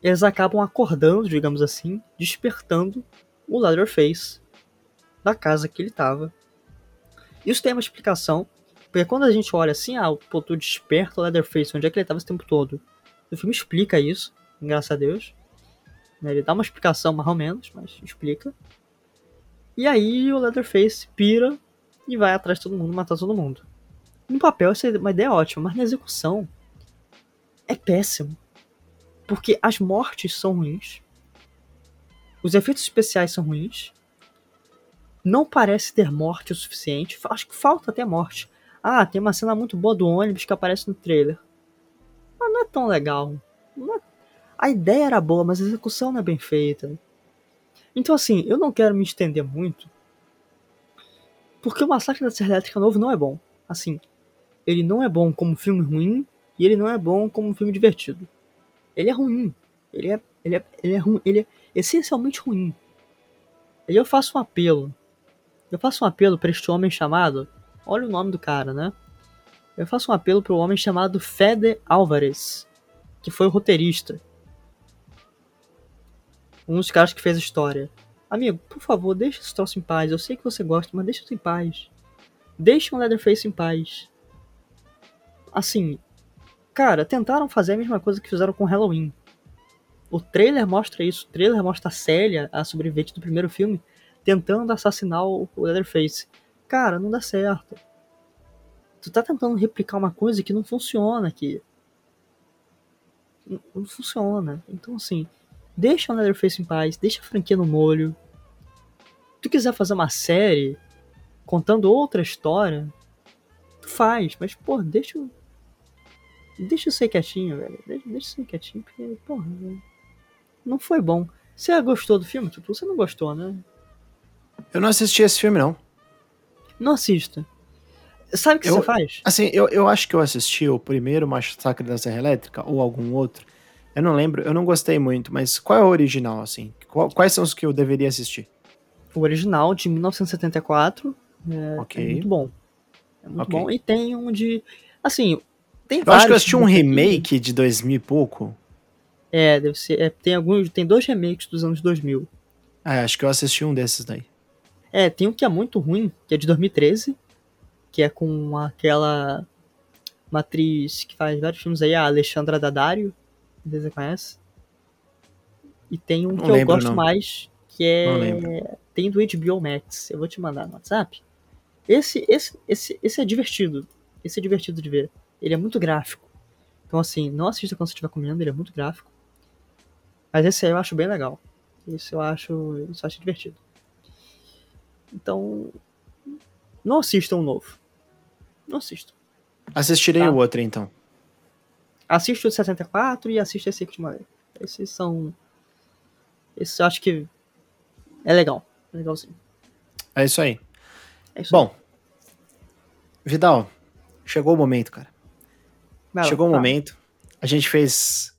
eles acabam acordando, digamos assim, despertando o Leatherface da casa que ele estava. Isso tem uma explicação, porque quando a gente olha assim, ah, pô, tu desperta o Leatherface, onde é que ele estava esse tempo todo? O filme explica isso, graças a Deus. Né, ele dá uma explicação mais ou menos, mas explica. E aí o Leatherface pira e vai atrás de todo mundo, matar todo mundo. No papel essa é uma ideia ótima, mas na execução é péssimo. Porque as mortes são ruins. Os efeitos especiais são ruins. Não parece ter morte o suficiente. Acho que falta até morte. Ah, tem uma cena muito boa do ônibus que aparece no trailer. Mas não é tão legal. É... A ideia era boa, mas a execução não é bem feita. Então, assim, eu não quero me estender muito. Porque o Massacre da Serra Elétrica novo não é bom. Assim, ele não é bom como filme ruim e ele não é bom como filme divertido. Ele é ruim. Ele é, ele é, ele é ruim. Ele é essencialmente ruim. E eu faço um apelo. Eu faço um apelo para este homem chamado. Olha o nome do cara, né? Eu faço um apelo para o homem chamado Fede Álvares, que foi o roteirista. Um dos caras que fez a história. Amigo, por favor, deixa esse troço em paz. Eu sei que você gosta, mas deixa isso em paz. Deixa o Leatherface em paz. Assim, cara, tentaram fazer a mesma coisa que fizeram com Halloween. O trailer mostra isso. O trailer mostra a Célia, a sobrevivente do primeiro filme, tentando assassinar o Leatherface. Cara, não dá certo. Tu tá tentando replicar uma coisa que não funciona aqui. Não, não funciona. Então, assim, deixa o Leatherface em paz, deixa a franquia no molho. Se tu quiser fazer uma série contando outra história, tu faz, mas, pô, deixa. Deixa eu ser quietinho, velho. Deixa, deixa eu ser quietinho, porque, porra, não foi bom. Você gostou do filme, Tutu? Você não gostou, né? Eu não assisti esse filme, não. Não assista. Sabe o que eu, você faz? Assim, eu, eu acho que eu assisti o primeiro Massacre da Serra Elétrica, ou algum outro. Eu não lembro, eu não gostei muito, mas qual é o original, assim? Qual, quais são os que eu deveria assistir? O original, de 1974, é, okay. é muito bom. É muito okay. bom. E tem um de... Assim, tem eu acho que eu assisti um remake de 2000 e pouco. É, deve ser. É, tem alguns. Tem dois remakes dos anos 2000. Ah, acho que eu assisti um desses daí. É, tem um que é muito ruim, que é de 2013, que é com aquela uma atriz que faz vários filmes aí, a Alexandra Daddario, não sei se você conhece. E tem um não que lembro, eu gosto não. mais, que é tem do HBO Max. Eu vou te mandar no WhatsApp. Esse esse esse esse é divertido. Esse é divertido de ver. Ele é muito gráfico. Então assim, não assista quando você estiver comendo, ele é muito gráfico. Mas esse aí eu acho bem legal. Isso eu acho, isso eu acho divertido. Então, não assistam o novo. Não assistam. Assistirei tá? o outro então. Assista o de 74 e assista esse aqui de uma Esses são. Esses eu acho que é legal. É legalzinho. É isso aí. É isso Bom, aí. Vidal, chegou o momento, cara. Não, chegou o tá. momento. A gente fez.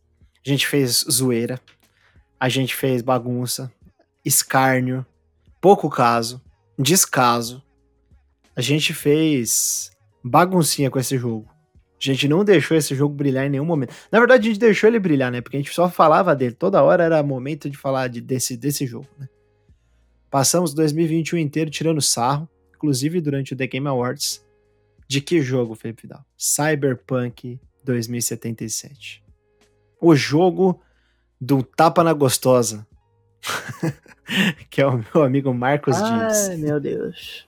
A gente fez zoeira a gente fez bagunça, escárnio, pouco caso, descaso. A gente fez baguncinha com esse jogo. A gente não deixou esse jogo brilhar em nenhum momento. Na verdade, a gente deixou ele brilhar, né? Porque a gente só falava dele. Toda hora era momento de falar de, desse, desse jogo, né? Passamos 2021 inteiro tirando sarro, inclusive durante o The Game Awards. De que jogo, Felipe Vidal? Cyberpunk 2077. O jogo do Tapa na Gostosa. que é o meu amigo Marcos Dias. Ai, meu Deus.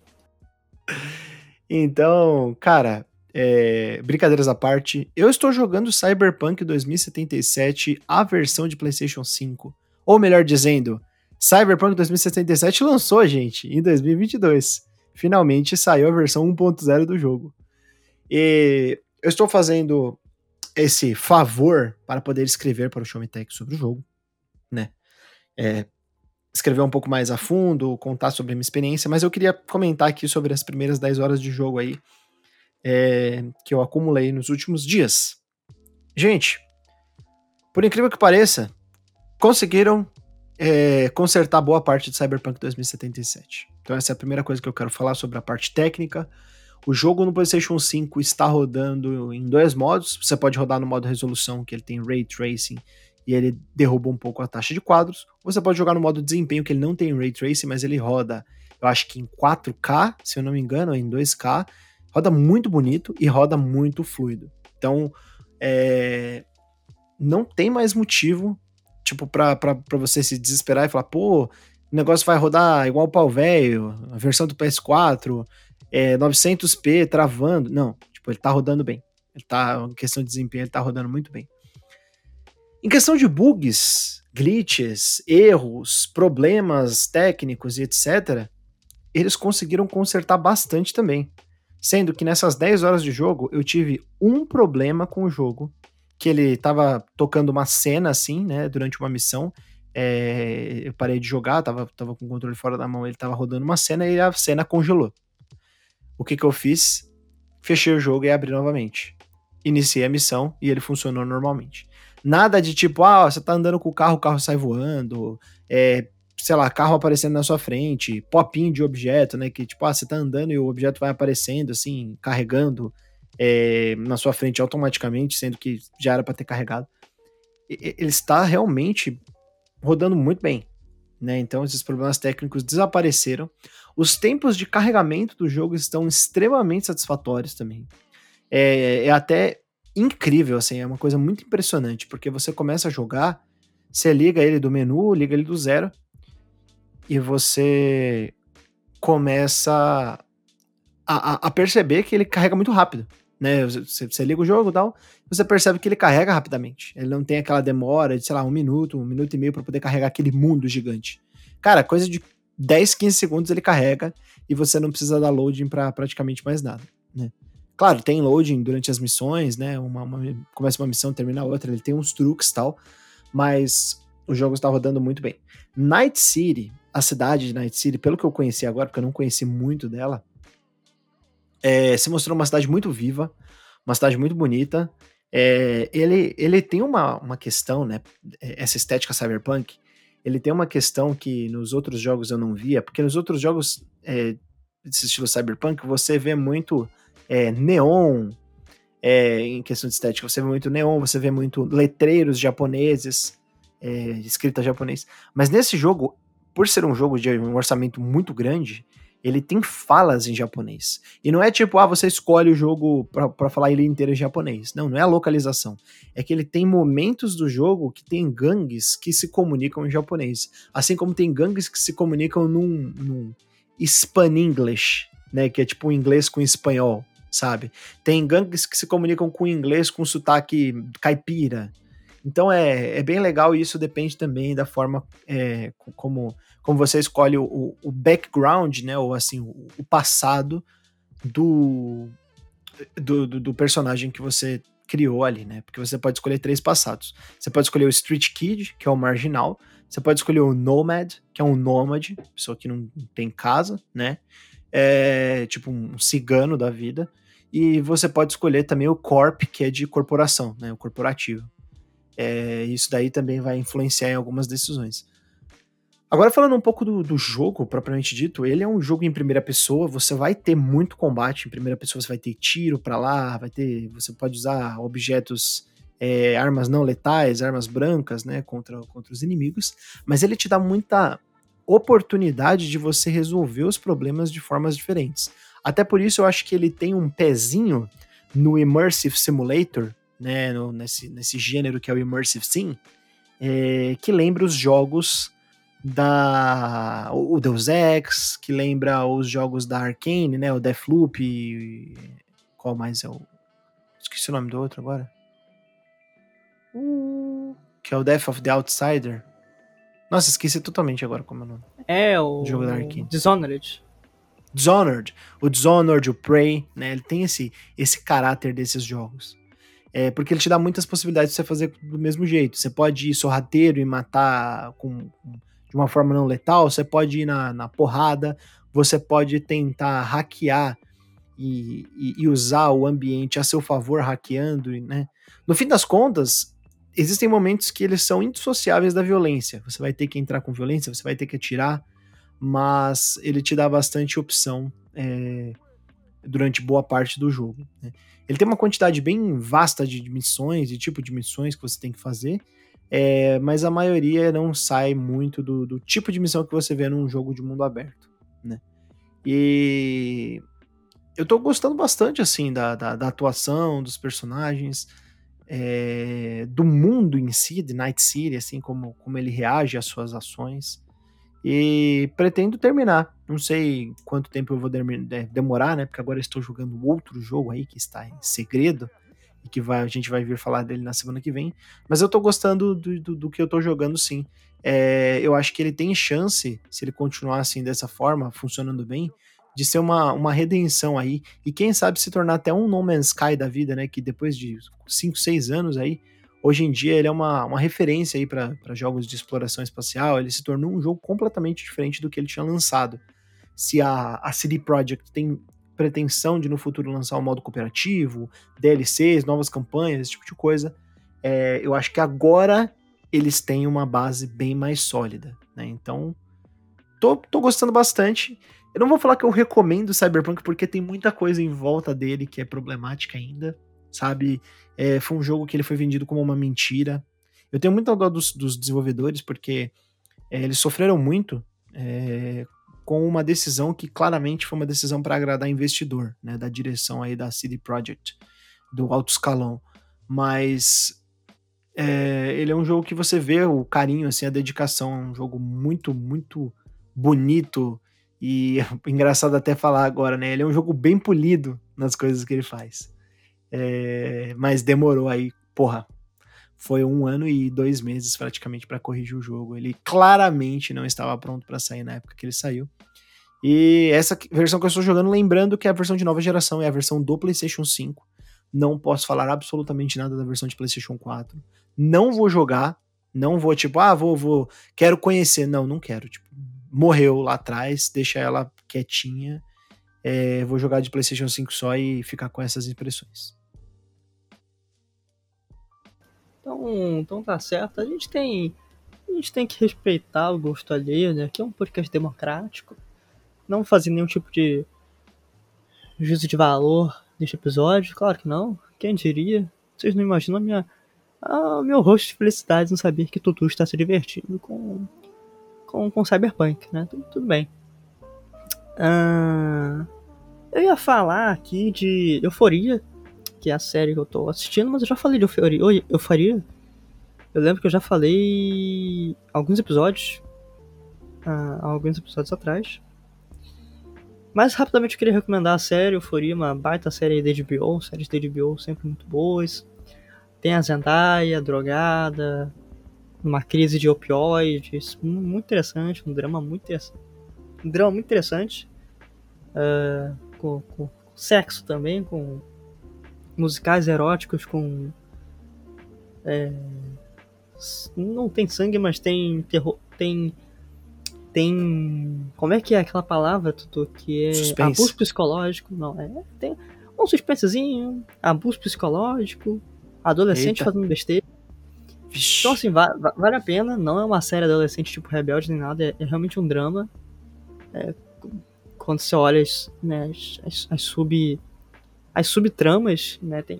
Então, cara, é, brincadeiras à parte, eu estou jogando Cyberpunk 2077, a versão de PlayStation 5. Ou melhor dizendo, Cyberpunk 2077 lançou, gente, em 2022. Finalmente saiu a versão 1.0 do jogo. E eu estou fazendo esse favor para poder escrever para o Show Me Tech sobre o jogo, né? É, escrever um pouco mais a fundo, contar sobre a minha experiência, mas eu queria comentar aqui sobre as primeiras 10 horas de jogo aí é, que eu acumulei nos últimos dias. Gente, por incrível que pareça, conseguiram é, consertar boa parte de Cyberpunk 2077. Então essa é a primeira coisa que eu quero falar sobre a parte técnica. O jogo no PlayStation 5 está rodando em dois modos. Você pode rodar no modo resolução, que ele tem ray tracing e ele derruba um pouco a taxa de quadros. Você pode jogar no modo desempenho, que ele não tem ray tracing, mas ele roda, eu acho que em 4K, se eu não me engano, ou em 2K. Roda muito bonito e roda muito fluido. Então, é, não tem mais motivo tipo, pra você se desesperar e falar, pô, o negócio vai rodar igual o pau velho, a versão do PS4, é 900p travando. Não, tipo, ele tá rodando bem. Ele tá, em questão de desempenho, ele tá rodando muito bem. Em questão de bugs, glitches, erros, problemas técnicos e etc., eles conseguiram consertar bastante também. Sendo que nessas 10 horas de jogo, eu tive um problema com o jogo que ele tava tocando uma cena assim, né, durante uma missão. É, eu parei de jogar, tava, tava com o controle fora da mão, ele tava rodando uma cena e a cena congelou. O que que eu fiz? Fechei o jogo e abri novamente. Iniciei a missão e ele funcionou normalmente. Nada de tipo, ah, você tá andando com o carro, o carro sai voando, é, sei lá, carro aparecendo na sua frente, popinho de objeto, né? Que tipo, ah, você tá andando e o objeto vai aparecendo assim, carregando é, na sua frente automaticamente, sendo que já era para ter carregado. Ele está realmente rodando muito bem. Né? Então esses problemas técnicos desapareceram. Os tempos de carregamento do jogo estão extremamente satisfatórios também. É, é, até incrível, assim, é uma coisa muito impressionante, porque você começa a jogar, você liga ele do menu, liga ele do zero, e você começa a, a, a perceber que ele carrega muito rápido né? Você, você, liga o jogo e tal, você percebe que ele carrega rapidamente. Ele não tem aquela demora de, sei lá, um minuto, um minuto e meio para poder carregar aquele mundo gigante. Cara, coisa de 10, 15 segundos ele carrega e você não precisa dar loading para praticamente mais nada, né? Claro, tem loading durante as missões, né? Uma, uma, começa uma missão, termina outra, ele tem uns truques e tal, mas o jogo está rodando muito bem. Night City, a cidade de Night City, pelo que eu conheci agora, porque eu não conheci muito dela, é, se mostrou uma cidade muito viva, uma cidade muito bonita. É, ele, ele tem uma, uma questão, né? Essa estética cyberpunk, ele tem uma questão que nos outros jogos eu não via, porque nos outros jogos é, desse estilo cyberpunk você vê muito é, neon, é, em questão de estética, você vê muito neon, você vê muito letreiros japoneses, é, escrita japonês. Mas nesse jogo, por ser um jogo de um orçamento muito grande, ele tem falas em japonês. E não é tipo, ah, você escolhe o jogo para falar ele inteiro em japonês. Não, não é a localização. É que ele tem momentos do jogo que tem gangues que se comunicam em japonês. Assim como tem gangues que se comunicam num, num Span-English, né? Que é tipo inglês com espanhol, sabe? Tem gangues que se comunicam com inglês com sotaque caipira. Então é, é bem legal e isso depende também da forma é, como, como você escolhe o, o background, né? Ou assim, o, passado do, do, do, do personagem que você criou ali, né? Porque você pode escolher três passados. Você pode escolher o Street Kid, que é o marginal. Você pode escolher o Nomad, que é um nômade, pessoa que não tem casa, né? É tipo um cigano da vida. E você pode escolher também o Corp, que é de corporação, né? O corporativo. É, isso daí também vai influenciar em algumas decisões. Agora falando um pouco do, do, jogo, propriamente dito, ele é um jogo em primeira pessoa, você vai ter muito combate em primeira pessoa, você vai ter tiro para lá, vai ter, você pode usar objetos, é, armas não letais, armas brancas, né, contra, contra os inimigos, mas ele te dá muita oportunidade de você resolver os problemas de formas diferentes. Até por isso eu acho que ele tem um pezinho no Immersive Simulator, né, no, nesse, nesse gênero que é o Immersive Sim, é, que lembra os jogos da o Deus Ex, que lembra os jogos da Arkane, né, o Deathloop, e, qual mais é o esqueci o nome do outro agora. Uh, que é o Death of the Outsider. Nossa, esqueci totalmente agora como é o nome. É o, o jogo da Arkane. Dishonored. Dishonored, o Dishonored, o Prey, né? Ele tem esse esse caráter desses jogos. É, porque ele te dá muitas possibilidades de você fazer do mesmo jeito. Você pode ir sorrateiro e matar com, de uma forma não letal, você pode ir na, na porrada, você pode tentar hackear e, e, e, usar o ambiente a seu favor, hackeando, né? No fim das contas, existem momentos que eles são indissociáveis da violência. Você vai ter que entrar com violência, você vai ter que atirar, mas ele te dá bastante opção é, durante boa parte do jogo. Né? Ele tem uma quantidade bem vasta de missões, de tipo de missões que você tem que fazer, é, mas a maioria não sai muito do, do, tipo de missão que você vê num jogo de mundo aberto. Né? E eu tô gostando bastante assim da, da, da atuação dos personagens é, do mundo em si, de Night City, assim como, como ele reage às suas ações. E pretendo terminar. Não sei quanto tempo eu vou demorar, né? Porque agora estou jogando outro jogo aí que está em segredo e que vai, a gente vai vir falar dele na semana que vem. Mas eu tô gostando do, do, do que eu tô jogando sim. É, eu acho que ele tem chance, se ele continuar assim dessa forma, funcionando bem, de ser uma, uma redenção aí, e quem sabe se tornar até um No Man's Sky da vida, né? Que depois de 5, 6 anos aí, hoje em dia ele é uma, uma referência aí para jogos de exploração espacial. Ele se tornou um jogo completamente diferente do que ele tinha lançado. Se a, a CD Projekt tem pretensão de no futuro lançar um modo cooperativo, DLCs, novas campanhas, esse tipo de coisa, é, eu acho que agora eles têm uma base bem mais sólida, né? Então, tô, tô gostando bastante. Eu não vou falar que eu recomendo Cyberpunk porque tem muita coisa em volta dele que é problemática ainda, sabe? É, foi um jogo que ele foi vendido como uma mentira. Eu tenho muita dó dos, dos desenvolvedores porque é, eles sofreram muito é, com uma decisão que claramente foi uma decisão para agradar investidor, né? Da direção aí da CD Projekt, do alto escalão. Mas é, ele é um jogo que você vê o carinho, assim, a dedicação. É um jogo muito, muito bonito e engraçado até falar agora, né? Ele é um jogo bem polido nas coisas que ele faz. É, mas demorou aí, porra. Foi um ano e dois meses praticamente para corrigir o jogo. Ele claramente não estava pronto para sair na época que ele saiu. E essa versão que eu estou jogando, lembrando que é a versão de nova geração, é a versão do PlayStation 5. Não posso falar absolutamente nada da versão de PlayStation 4. Não vou jogar, não vou tipo, ah, vou, vou, quero conhecer. Não, não quero. Tipo, morreu lá atrás, deixa ela quietinha. É, vou jogar de PlayStation 5 só e ficar com essas impressões. Então, então tá certo. A gente tem a gente tem que respeitar o gosto alheio, né? Aqui é um podcast democrático. Não fazer nenhum tipo de juízo de valor neste episódio, claro que não. Quem diria? Vocês não imaginam a minha, a meu rosto de felicidade em saber que Tutu está se divertindo com com, com Cyberpunk, né? Tudo, tudo bem. Uh, eu ia falar aqui de Euforia, que é a série que eu tô assistindo, mas eu já falei de Euforia. Oi, Euforia. Eu lembro que eu já falei alguns episódios, uh, alguns episódios atrás. Mas rapidamente eu queria recomendar a série Euforia, uma baita série da HBO, séries da HBO sempre muito boas. Tem a Zendaya, drogada, uma crise de opioides, muito interessante, um drama muito interessante, um drama muito interessante, uh, com, com, sexo também, com musicais eróticos, com é, não tem sangue, mas tem terror, tem tem como é que é aquela palavra tudo que é Suspense. abuso psicológico, não é tem um suspensezinho, abuso psicológico, adolescente Eita. fazendo besteira então, assim, vale, vale a pena. Não é uma série adolescente tipo Rebelde nem nada. É, é realmente um drama. É, quando você olha as, né, as, as, sub, as subtramas, né? Tem,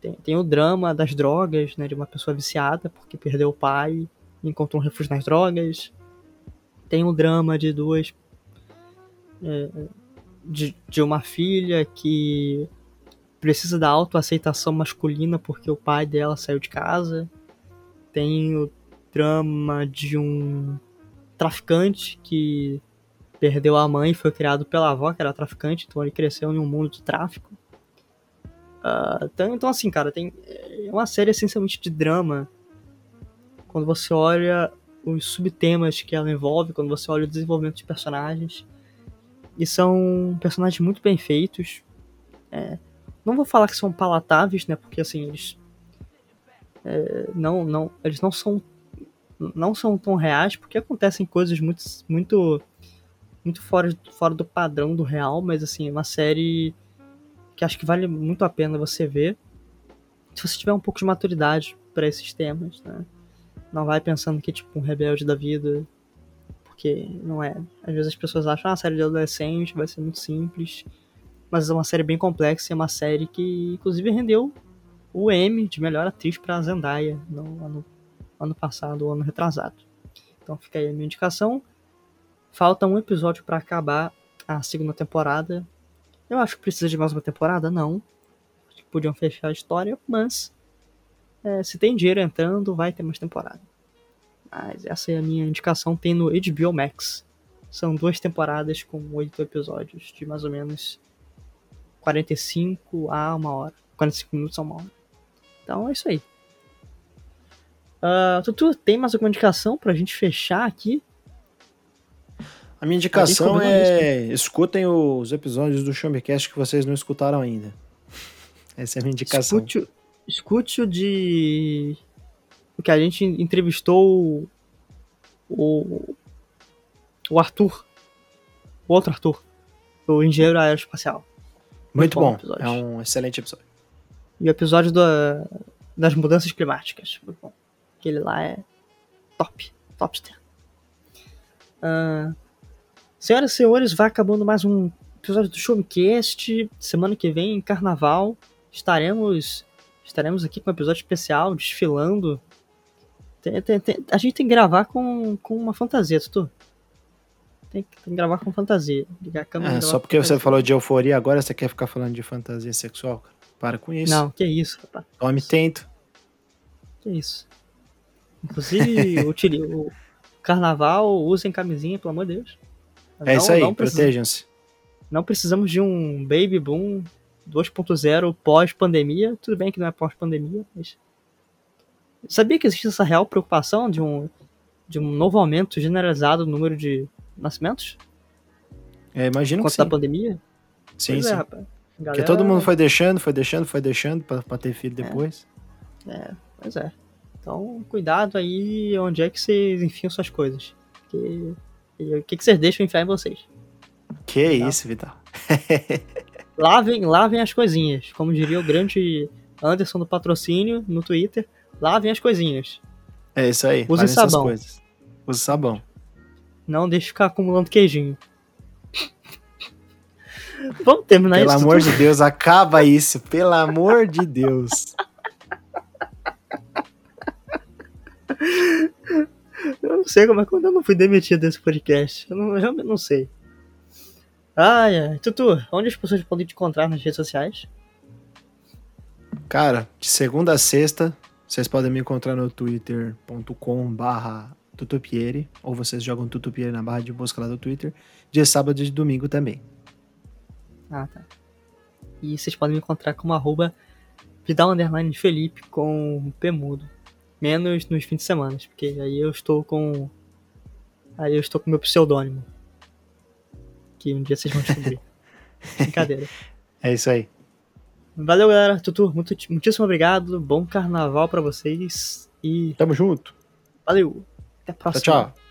tem, tem o drama das drogas, né? De uma pessoa viciada porque perdeu o pai e encontrou um refúgio nas drogas. Tem o drama de duas. É, de, de uma filha que precisa da autoaceitação masculina porque o pai dela saiu de casa tem o drama de um traficante que perdeu a mãe e foi criado pela avó, que era traficante, então ele cresceu em um mundo de tráfico. Uh, então, então, assim, cara, tem é uma série essencialmente de drama. Quando você olha os subtemas que ela envolve, quando você olha o desenvolvimento de personagens. E são personagens muito bem feitos. É, não vou falar que são palatáveis, né? Porque assim, eles é, não, não, eles não são não são tão reais porque acontecem coisas muito muito muito fora, fora do padrão do real, mas assim, é uma série que acho que vale muito a pena você ver. Se você tiver um pouco de maturidade para esses temas, né? Não vai pensando que tipo um rebelde da vida, porque não é. Às vezes as pessoas acham, ah, a série de adolescente vai ser muito simples, mas é uma série bem complexa e é uma série que, inclusive, rendeu o M de melhor atriz para Zendaya no ano, ano passado, ano retrasado. Então fica aí a minha indicação. Falta um episódio para acabar a segunda temporada. Eu acho que precisa de mais uma temporada, não. Acho que podiam fechar a história, mas é, se tem dinheiro entrando, vai ter mais temporada. Mas essa é a minha indicação, tem no HBO Max. São duas temporadas com oito episódios, de mais ou menos 45 a uma hora. 45 minutos a uma hora. Então é isso aí. Uh, Tutu, tem mais alguma indicação pra gente fechar aqui? A minha indicação a é escutem os episódios do Chambecast que vocês não escutaram ainda. Essa é a minha indicação. Escute, escute o de. O que a gente entrevistou o. O Arthur. O outro Arthur. O engenheiro aeroespacial. Muito, Muito bom. bom é um excelente episódio. E o episódio da, das mudanças climáticas. Muito bom. Aquele lá é top. Topster. Uh, senhoras e senhores, vai acabando mais um episódio do Showcast. Semana que vem, carnaval, estaremos estaremos aqui com um episódio especial, desfilando. Tem, tem, tem, a gente tem que gravar com, com uma fantasia, Tutu. Tem que, tem que gravar com fantasia. Ligar a câmera é, só porque você falou de euforia, agora você quer ficar falando de fantasia sexual, cara? Para com isso. Não, que isso, rapaz. Tome tento. Que isso. Inclusive, o, o carnaval, usem camisinha, pelo amor de Deus. É não, isso aí, protejam-se. Não precisamos de um baby boom 2.0 pós-pandemia. Tudo bem que não é pós-pandemia, mas. Sabia que existe essa real preocupação de um, de um novo aumento generalizado no número de nascimentos? É, imagino que sim. da pandemia? Sim, pois é, sim. É, rapaz. Galera... Porque todo mundo foi deixando, foi deixando, foi deixando pra, pra ter filho depois. É. é, pois é. Então, cuidado aí onde é que vocês enfiam suas coisas. Porque o que, que vocês deixam enfiar em vocês? Que tá? isso, Vital. lavem, lavem as coisinhas. Como diria o grande Anderson do patrocínio no Twitter, lavem as coisinhas. É isso aí. Use sabão. Use sabão. Não deixe ficar acumulando queijinho. Vamos terminar Pelo isso. Pelo amor de Deus, acaba isso. Pelo amor de Deus. Eu não sei como é que eu não fui demitido desse podcast. Eu, não, eu realmente não sei. Ai, ai. Tutu, onde as pessoas podem te encontrar nas redes sociais? Cara, de segunda a sexta, vocês podem me encontrar no twitter.com barra tutupieri, ou vocês jogam tutupieri na barra de busca lá do Twitter, de sábado e de domingo também. Ah, tá. E vocês podem me encontrar como arroba Vidal Felipe com P mudo. Menos nos fins de semana, porque aí eu estou com. Aí eu estou com meu pseudônimo. Que um dia vocês vão descobrir. Brincadeira. É isso aí. Valeu, galera. Tutu, muito, muitíssimo obrigado. Bom carnaval para vocês. E. Tamo junto. Valeu. Até a próxima. Tchau, tchau.